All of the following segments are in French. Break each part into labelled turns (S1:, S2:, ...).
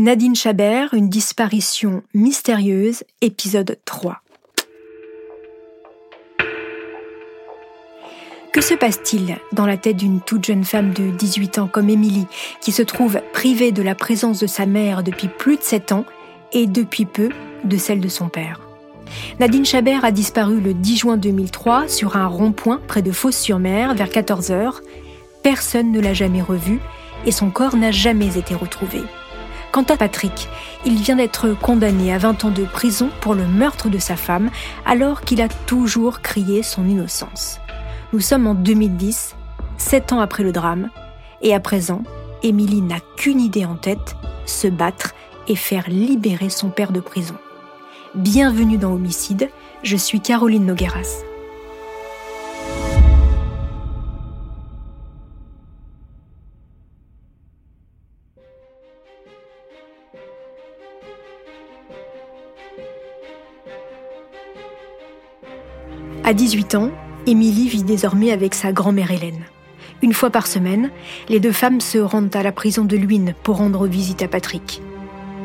S1: Nadine Chabert, une disparition mystérieuse, épisode 3. Que se passe-t-il dans la tête d'une toute jeune femme de 18 ans comme Émilie, qui se trouve privée de la présence de sa mère depuis plus de 7 ans et depuis peu de celle de son père? Nadine Chabert a disparu le 10 juin 2003 sur un rond-point près de Fos-sur-Mer vers 14 heures. Personne ne l'a jamais revue et son corps n'a jamais été retrouvé. Quant à Patrick, il vient d'être condamné à 20 ans de prison pour le meurtre de sa femme alors qu'il a toujours crié son innocence. Nous sommes en 2010, sept ans après le drame, et à présent, Émilie n'a qu'une idée en tête, se battre et faire libérer son père de prison. Bienvenue dans Homicide, je suis Caroline Nogueras. À 18 ans, Émilie vit désormais avec sa grand-mère Hélène. Une fois par semaine, les deux femmes se rendent à la prison de Luynes pour rendre visite à Patrick.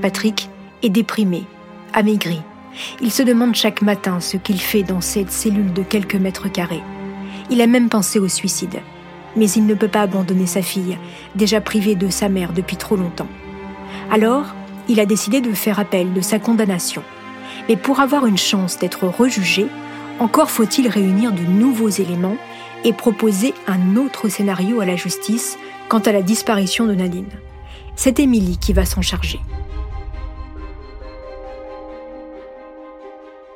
S1: Patrick est déprimé, amaigri. Il se demande chaque matin ce qu'il fait dans cette cellule de quelques mètres carrés. Il a même pensé au suicide. Mais il ne peut pas abandonner sa fille, déjà privée de sa mère depuis trop longtemps. Alors, il a décidé de faire appel de sa condamnation. Mais pour avoir une chance d'être rejugé, encore faut-il réunir de nouveaux éléments et proposer un autre scénario à la justice quant à la disparition de Nadine. C'est Émilie qui va s'en charger.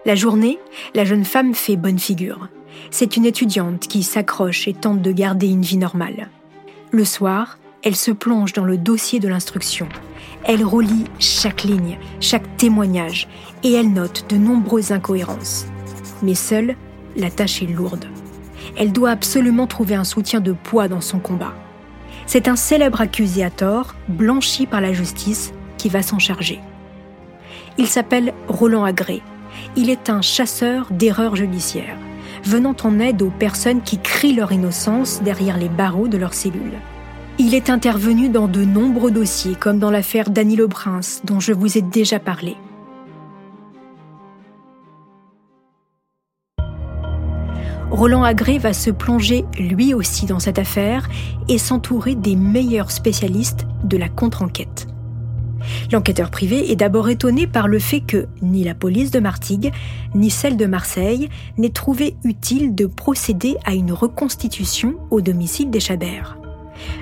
S1: La journée, la jeune femme fait bonne figure. C'est une étudiante qui s'accroche et tente de garder une vie normale. Le soir, elle se plonge dans le dossier de l'instruction. Elle relit chaque ligne, chaque témoignage, et elle note de nombreuses incohérences. Mais seule, la tâche est lourde. Elle doit absolument trouver un soutien de poids dans son combat. C'est un célèbre accusé à tort, blanchi par la justice, qui va s'en charger. Il s'appelle Roland Agré. Il est un chasseur d'erreurs judiciaires, venant en aide aux personnes qui crient leur innocence derrière les barreaux de leur cellule. Il est intervenu dans de nombreux dossiers, comme dans l'affaire Danilo Prince, dont je vous ai déjà parlé. Roland Agré va se plonger lui aussi dans cette affaire et s'entourer des meilleurs spécialistes de la contre-enquête. L'enquêteur privé est d'abord étonné par le fait que ni la police de Martigues, ni celle de Marseille n'aient trouvé utile de procéder à une reconstitution au domicile des Chabert.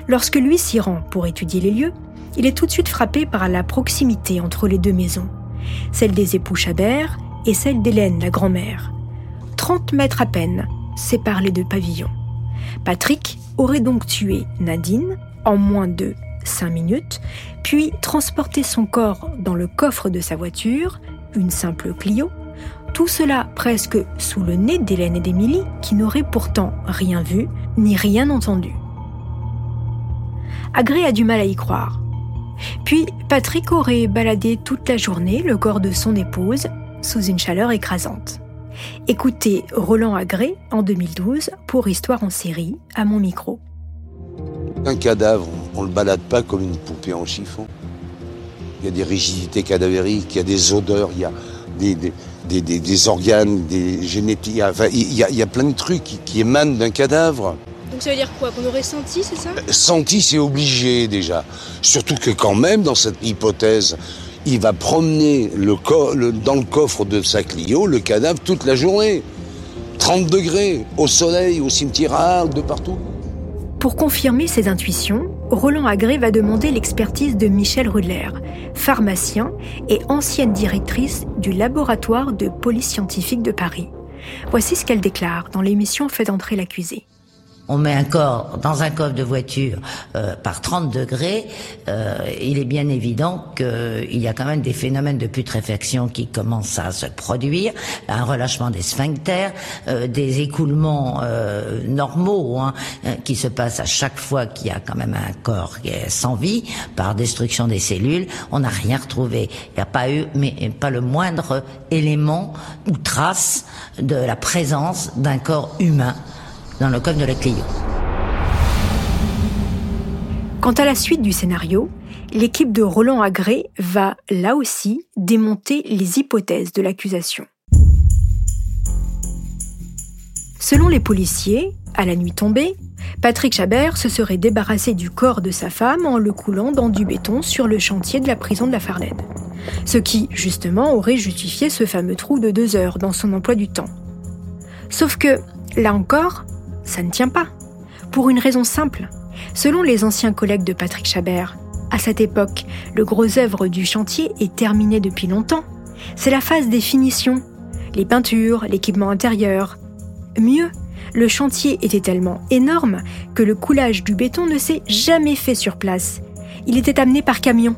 S1: Lorsque lui s'y rend pour étudier les lieux, il est tout de suite frappé par la proximité entre les deux maisons, celle des époux Chabert et celle d'Hélène, la grand-mère. 30 mètres à peine séparent les deux pavillons. Patrick aurait donc tué Nadine en moins de 5 minutes, puis transporté son corps dans le coffre de sa voiture, une simple Clio, tout cela presque sous le nez d'Hélène et d'Émilie, qui n'auraient pourtant rien vu ni rien entendu. Agré a du mal à y croire. Puis Patrick aurait baladé toute la journée le corps de son épouse sous une chaleur écrasante. Écoutez Roland Agré en 2012 pour Histoire en série à mon micro.
S2: Un cadavre, on ne le balade pas comme une poupée en chiffon. Il y a des rigidités cadavériques, il y a des odeurs, il y a des, des, des, des, des organes, des génétiques. Enfin, il, y a, il y a plein de trucs qui, qui émanent d'un cadavre.
S1: Donc ça veut dire quoi Qu'on aurait senti, c'est ça?
S2: Senti, c'est obligé déjà. Surtout que quand même, dans cette hypothèse, il va promener dans le coffre de sa Clio le cadavre toute la journée. 30 degrés, au soleil, au cimetière, de partout.
S1: Pour confirmer ses intuitions, Roland Agré va demander l'expertise de Michel Rudler, pharmacien et ancienne directrice du laboratoire de police scientifique de Paris. Voici ce qu'elle déclare dans l'émission Fait entrer l'accusé
S3: on met un corps dans un coffre de voiture euh, par 30 degrés, euh, il est bien évident qu'il y a quand même des phénomènes de putréfaction qui commencent à se produire, un relâchement des sphincters, euh, des écoulements normaux hein, qui se passent à chaque fois qu'il y a quand même un corps qui est sans vie par destruction des cellules. On n'a rien retrouvé. Il n'y a pas eu, mais pas le moindre élément ou trace de la présence d'un corps humain dans le code de la Clio.
S1: Quant à la suite du scénario, l'équipe de Roland Agré va, là aussi, démonter les hypothèses de l'accusation. Selon les policiers, à la nuit tombée, Patrick Chabert se serait débarrassé du corps de sa femme en le coulant dans du béton sur le chantier de la prison de la Farlède. Ce qui, justement, aurait justifié ce fameux trou de deux heures dans son emploi du temps. Sauf que, là encore, ça ne tient pas. Pour une raison simple. Selon les anciens collègues de Patrick Chabert, à cette époque, le gros œuvre du chantier est terminé depuis longtemps. C'est la phase des finitions, les peintures, l'équipement intérieur. Mieux, le chantier était tellement énorme que le coulage du béton ne s'est jamais fait sur place. Il était amené par camion.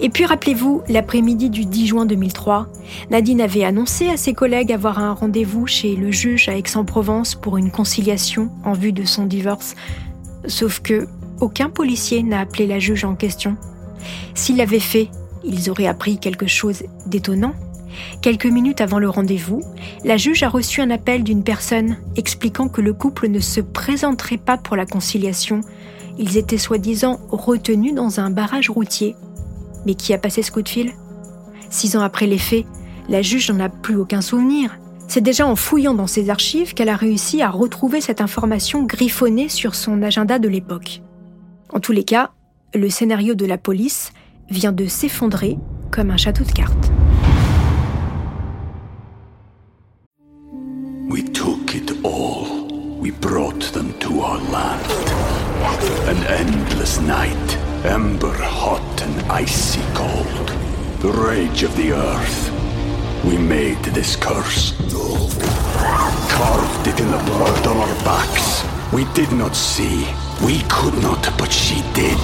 S1: Et puis rappelez-vous, l'après-midi du 10 juin 2003, Nadine avait annoncé à ses collègues avoir un rendez-vous chez le juge à Aix-en-Provence pour une conciliation en vue de son divorce. Sauf que aucun policier n'a appelé la juge en question. S'il l'avait fait, ils auraient appris quelque chose d'étonnant. Quelques minutes avant le rendez-vous, la juge a reçu un appel d'une personne expliquant que le couple ne se présenterait pas pour la conciliation. Ils étaient soi-disant retenus dans un barrage routier mais qui a passé ce coup de fil? Six ans après les faits, la juge n'en a plus aucun souvenir. C'est déjà en fouillant dans ses archives qu'elle a réussi à retrouver cette information griffonnée sur son agenda de l'époque. En tous les cas, le scénario de la police vient de s'effondrer comme un château de cartes.
S4: An endless night. Ember hot and icy cold. The rage of the earth. We made this curse. Carved it in the blood on our backs. We did not see. We could not, but she did.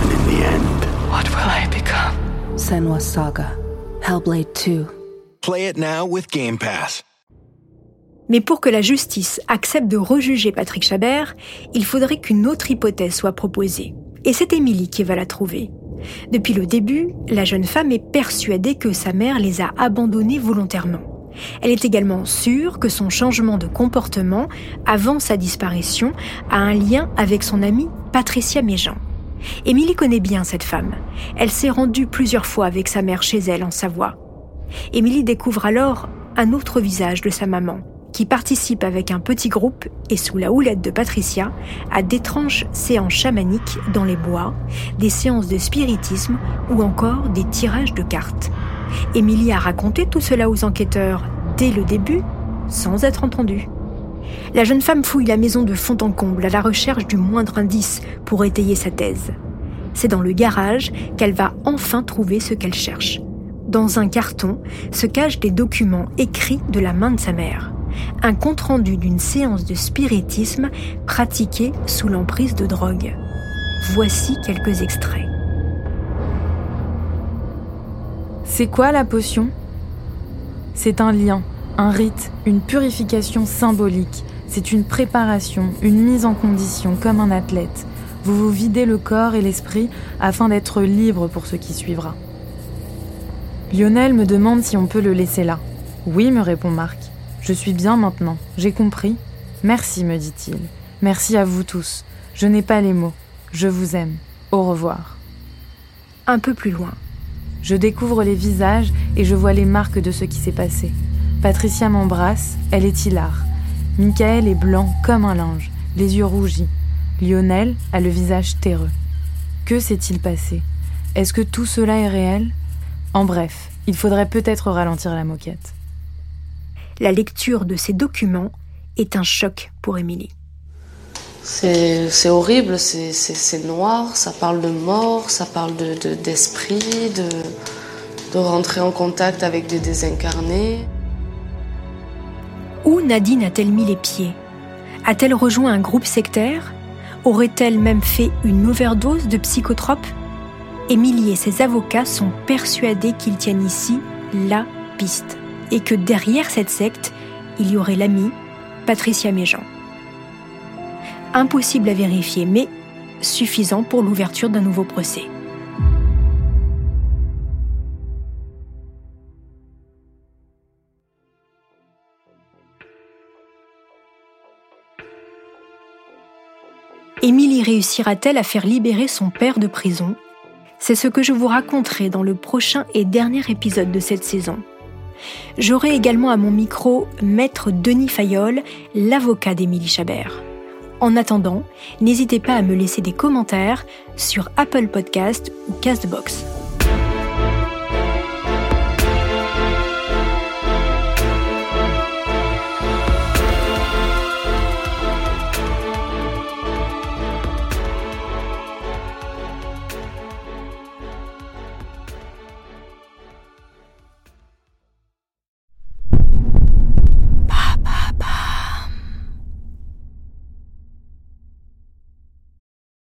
S4: And in the end,
S5: what will I become? Senwa Saga. Hellblade 2.
S6: Play it now with Game Pass.
S1: Mais pour que la justice accepte de rejuger Patrick Chabert, il faudrait qu'une autre hypothèse soit proposée. Et c'est Émilie qui va la trouver. Depuis le début, la jeune femme est persuadée que sa mère les a abandonnés volontairement. Elle est également sûre que son changement de comportement avant sa disparition a un lien avec son amie Patricia Méjean. Émilie connaît bien cette femme. Elle s'est rendue plusieurs fois avec sa mère chez elle en Savoie. Émilie découvre alors un autre visage de sa maman, qui participe avec un petit groupe et sous la houlette de Patricia à d'étranges séances chamaniques dans les bois, des séances de spiritisme ou encore des tirages de cartes. Émilie a raconté tout cela aux enquêteurs dès le début, sans être entendue. La jeune femme fouille la maison de fond en comble à la recherche du moindre indice pour étayer sa thèse. C'est dans le garage qu'elle va enfin trouver ce qu'elle cherche. Dans un carton se cachent des documents écrits de la main de sa mère un compte-rendu d'une séance de spiritisme pratiquée sous l'emprise de drogue. Voici quelques extraits.
S7: C'est quoi la potion? C'est un lien, un rite, une purification symbolique. C'est une préparation, une mise en condition comme un athlète. Vous vous videz le corps et l'esprit afin d'être libre pour ce qui suivra. Lionel me demande si on peut le laisser là. Oui, me répond Marc. Je suis bien maintenant, j'ai compris. Merci, me dit-il. Merci à vous tous. Je n'ai pas les mots. Je vous aime. Au revoir.
S1: Un peu plus loin.
S7: Je découvre les visages et je vois les marques de ce qui s'est passé. Patricia m'embrasse, elle est hilar. Michael est blanc comme un linge. les yeux rougis. Lionel a le visage terreux. Que s'est-il passé? Est-ce que tout cela est réel? En bref, il faudrait peut-être ralentir la moquette.
S1: La lecture de ces documents est un choc pour Émilie.
S8: C'est horrible, c'est noir, ça parle de mort, ça parle d'esprit, de, de, de, rentrer en contact avec des désincarnés.
S1: Où Nadine a-t-elle mis les pieds? A-t-elle rejoint un groupe sectaire? Aurait-elle même fait une overdose de psychotropes Émilie et ses avocats sont persuadés qu'ils tiennent ici la piste et que derrière cette secte, il y aurait l'amie Patricia Méjean impossible à vérifier, mais suffisant pour l'ouverture d'un nouveau procès. Émilie réussira-t-elle à faire libérer son père de prison? C'est ce que je vous raconterai dans le prochain et dernier épisode de cette saison. J'aurai également à mon micro Maître Denis Fayol, l'avocat d'Émilie Chabert. En attendant, n'hésitez pas à me laisser des commentaires sur Apple Podcast ou Castbox.